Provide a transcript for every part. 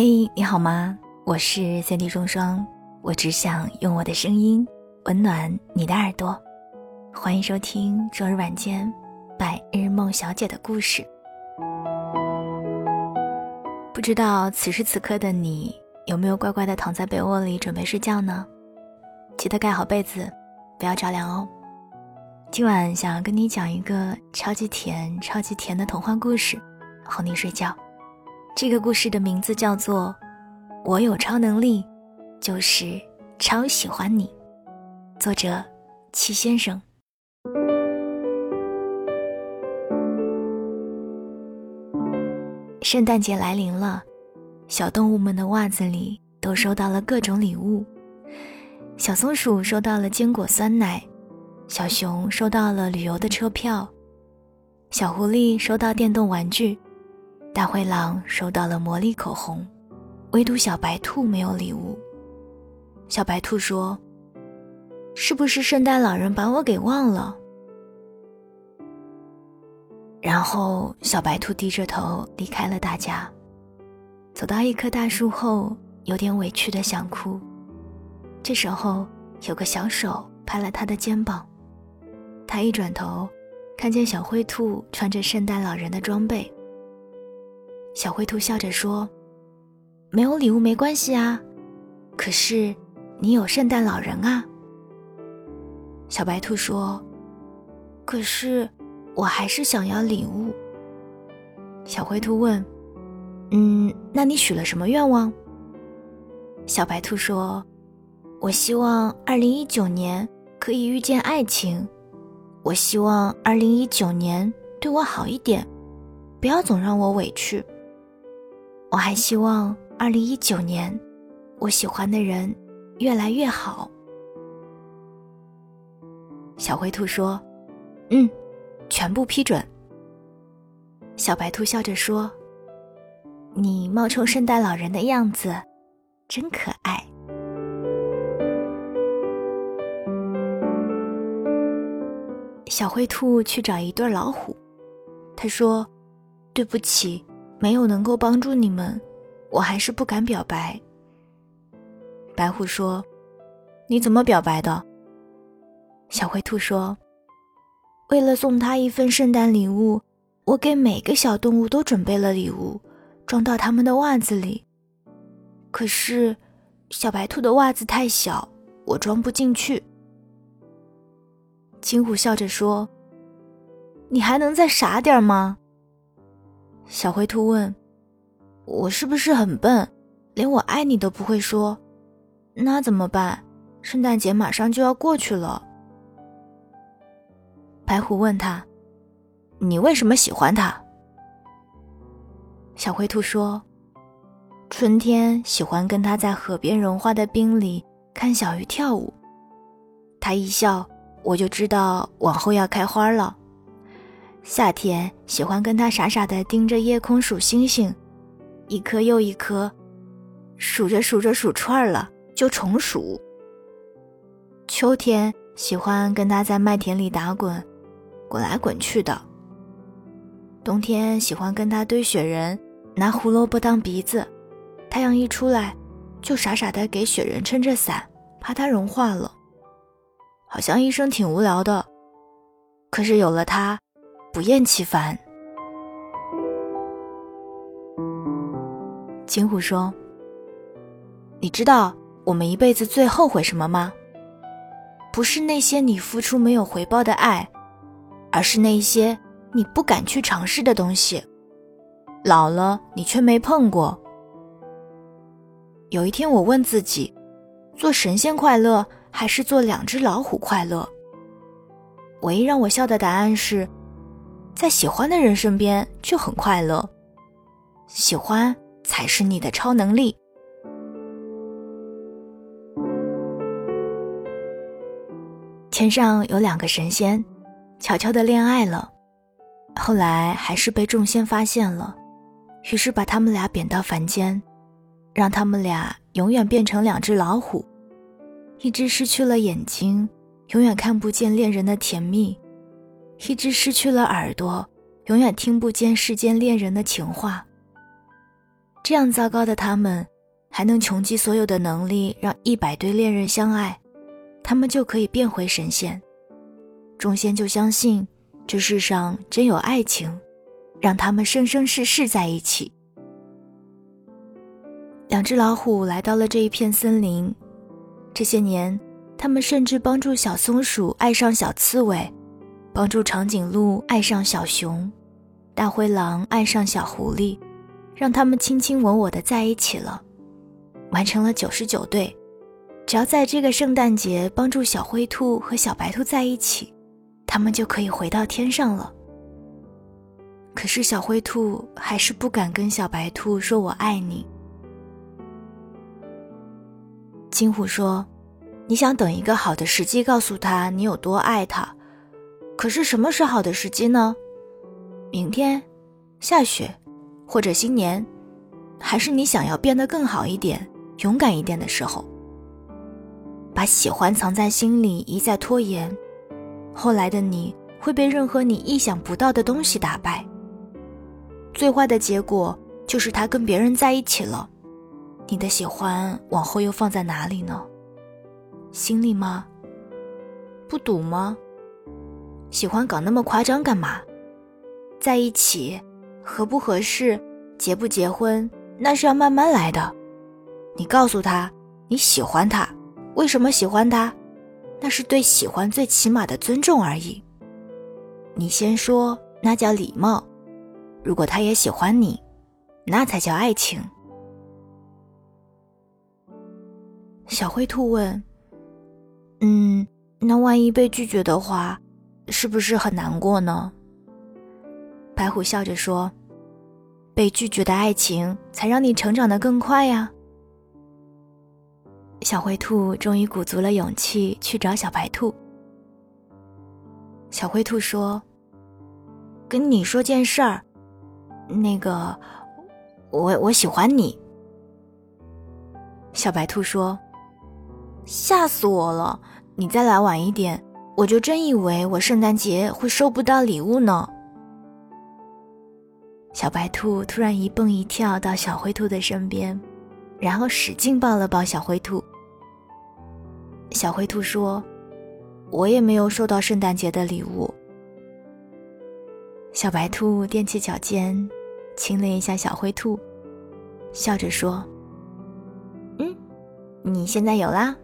嘿，你好吗？我是三 D 双双，我只想用我的声音温暖你的耳朵。欢迎收听周日晚间百日梦小姐的故事。不知道此时此刻的你有没有乖乖的躺在被窝里准备睡觉呢？记得盖好被子，不要着凉哦。今晚想要跟你讲一个超级甜、超级甜的童话故事，哄你睡觉。这个故事的名字叫做《我有超能力，就是超喜欢你》，作者七先生。圣诞节来临了，小动物们的袜子里都收到了各种礼物。小松鼠收到了坚果酸奶，小熊收到了旅游的车票，小狐狸收到电动玩具。大灰狼收到了魔力口红，唯独小白兔没有礼物。小白兔说：“是不是圣诞老人把我给忘了？”然后小白兔低着头离开了大家，走到一棵大树后，有点委屈的想哭。这时候，有个小手拍了他的肩膀，他一转头，看见小灰兔穿着圣诞老人的装备。小灰兔笑着说：“没有礼物没关系啊，可是你有圣诞老人啊。”小白兔说：“可是我还是想要礼物。”小灰兔问：“嗯，那你许了什么愿望？”小白兔说：“我希望二零一九年可以遇见爱情，我希望二零一九年对我好一点，不要总让我委屈。”我还希望二零一九年，我喜欢的人越来越好。小灰兔说：“嗯，全部批准。”小白兔笑着说：“你冒充圣诞老人的样子，真可爱。”小灰兔去找一对老虎，他说：“对不起。”没有能够帮助你们，我还是不敢表白。白虎说：“你怎么表白的？”小灰兔说：“为了送他一份圣诞礼物，我给每个小动物都准备了礼物，装到他们的袜子里。可是，小白兔的袜子太小，我装不进去。”金虎笑着说：“你还能再傻点吗？”小灰兔问：“我是不是很笨，连我爱你都不会说？那怎么办？圣诞节马上就要过去了。”白虎问他：“你为什么喜欢他？”小灰兔说：“春天喜欢跟他在河边融化的冰里看小鱼跳舞，他一笑，我就知道往后要开花了。”夏天喜欢跟他傻傻的盯着夜空数星星，一颗又一颗，数着数着数串了就重数。秋天喜欢跟他在麦田里打滚，滚来滚去的。冬天喜欢跟他堆雪人，拿胡萝卜当鼻子，太阳一出来，就傻傻的给雪人撑着伞，怕它融化了。好像一生挺无聊的，可是有了他。不厌其烦。金虎说：“你知道我们一辈子最后悔什么吗？不是那些你付出没有回报的爱，而是那些你不敢去尝试的东西。老了你却没碰过。有一天我问自己：做神仙快乐还是做两只老虎快乐？唯一让我笑的答案是。”在喜欢的人身边就很快乐，喜欢才是你的超能力。天上有两个神仙，悄悄的恋爱了，后来还是被众仙发现了，于是把他们俩贬到凡间，让他们俩永远变成两只老虎，一只失去了眼睛，永远看不见恋人的甜蜜。一只失去了耳朵，永远听不见世间恋人的情话。这样糟糕的他们，还能穷极所有的能力让一百对恋人相爱，他们就可以变回神仙。众仙就相信这世上真有爱情，让他们生生世世在一起。两只老虎来到了这一片森林，这些年，他们甚至帮助小松鼠爱上小刺猬，帮助长颈鹿爱上小熊，大灰狼爱上小狐狸，让他们卿卿我我的在一起了，完成了九十九对。只要在这个圣诞节帮助小灰兔和小白兔在一起。他们就可以回到天上了。可是小灰兔还是不敢跟小白兔说“我爱你”。金虎说：“你想等一个好的时机告诉他你有多爱他，可是什么是好的时机呢？明天，下雪，或者新年，还是你想要变得更好一点、勇敢一点的时候？把喜欢藏在心里，一再拖延。”后来的你会被任何你意想不到的东西打败。最坏的结果就是他跟别人在一起了，你的喜欢往后又放在哪里呢？心里吗？不赌吗？喜欢搞那么夸张干嘛？在一起，合不合适，结不结婚，那是要慢慢来的。你告诉他你喜欢他，为什么喜欢他？那是对喜欢最起码的尊重而已。你先说，那叫礼貌。如果他也喜欢你，那才叫爱情。小灰兔问：“嗯，那万一被拒绝的话，是不是很难过呢？”白虎笑着说：“被拒绝的爱情，才让你成长的更快呀。”小灰兔终于鼓足了勇气去找小白兔。小灰兔说：“跟你说件事儿，那个，我我喜欢你。”小白兔说：“吓死我了！你再来晚一点，我就真以为我圣诞节会收不到礼物呢。”小白兔突然一蹦一跳到小灰兔的身边。然后使劲抱了抱小灰兔。小灰兔说：“我也没有收到圣诞节的礼物。”小白兔踮起脚尖，亲了一下小灰兔，笑着说：“嗯，你现在有啦。”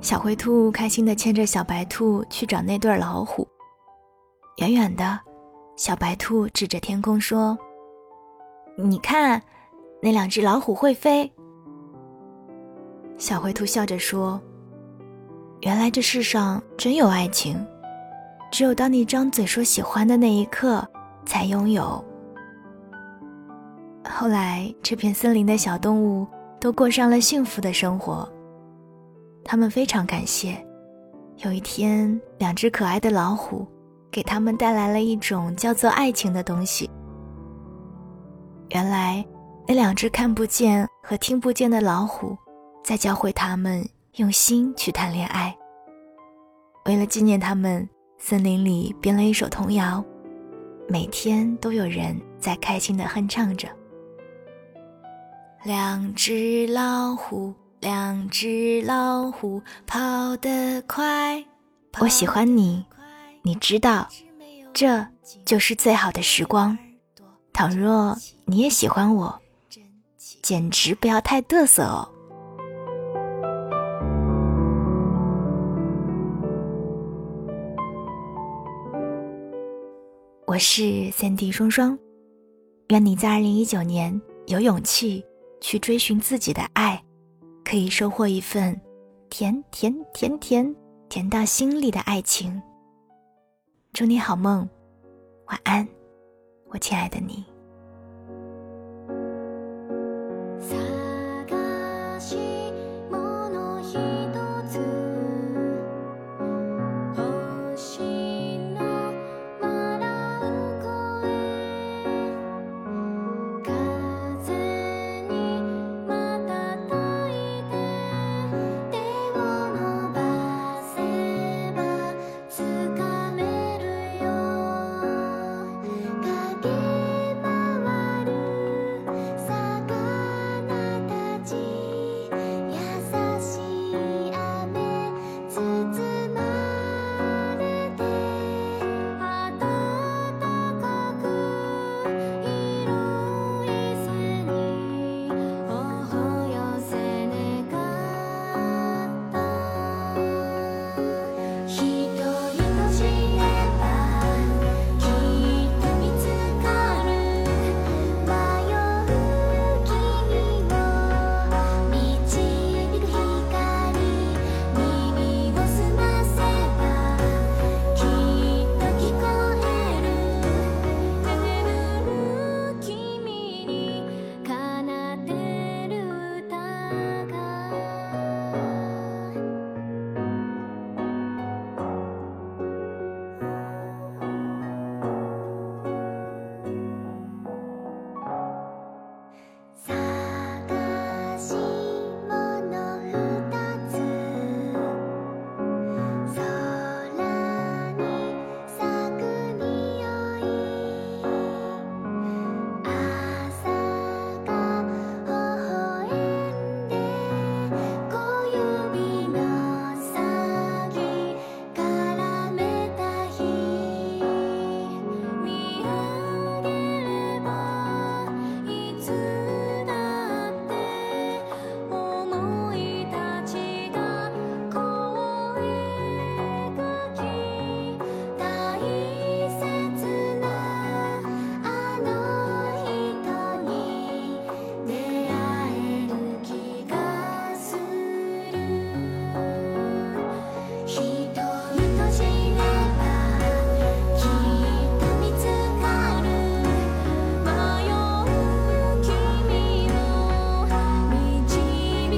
小灰兔开心的牵着小白兔去找那对老虎。远远的，小白兔指着天空说。你看，那两只老虎会飞。小灰兔笑着说：“原来这世上真有爱情，只有当你张嘴说喜欢的那一刻，才拥有。”后来，这片森林的小动物都过上了幸福的生活。他们非常感谢，有一天，两只可爱的老虎给他们带来了一种叫做爱情的东西。原来，那两只看不见和听不见的老虎，在教会他们用心去谈恋爱。为了纪念他们，森林里编了一首童谣，每天都有人在开心的哼唱着。两只老虎，两只老虎，跑得快。我喜欢你，你知道，这就是最好的时光。倘若你也喜欢我，简直不要太嘚瑟哦！我是三 D 双双，愿你在二零一九年有勇气去追寻自己的爱，可以收获一份甜甜甜甜甜到心里的爱情。祝你好梦，晚安，我亲爱的你。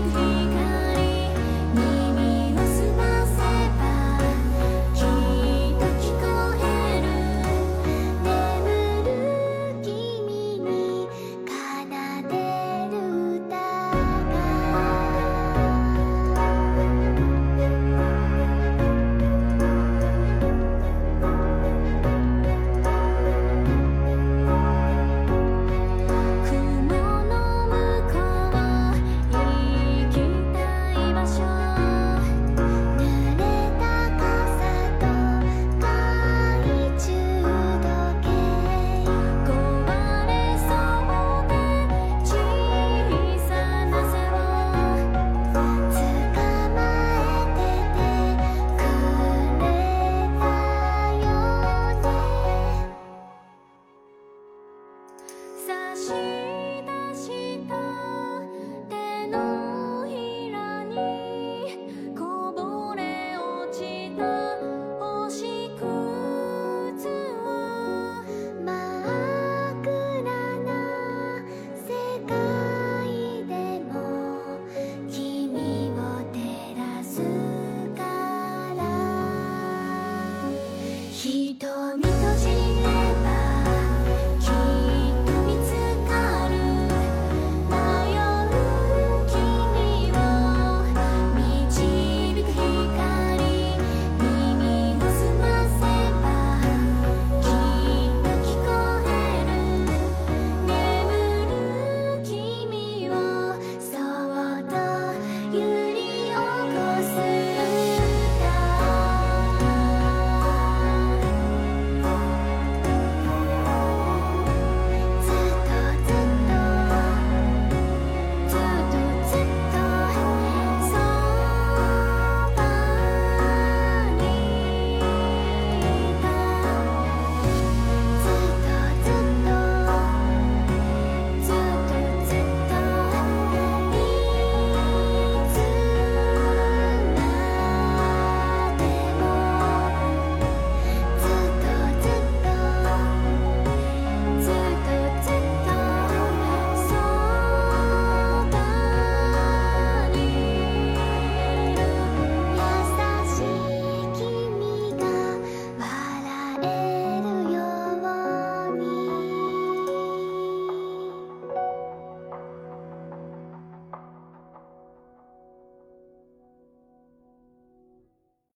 一个。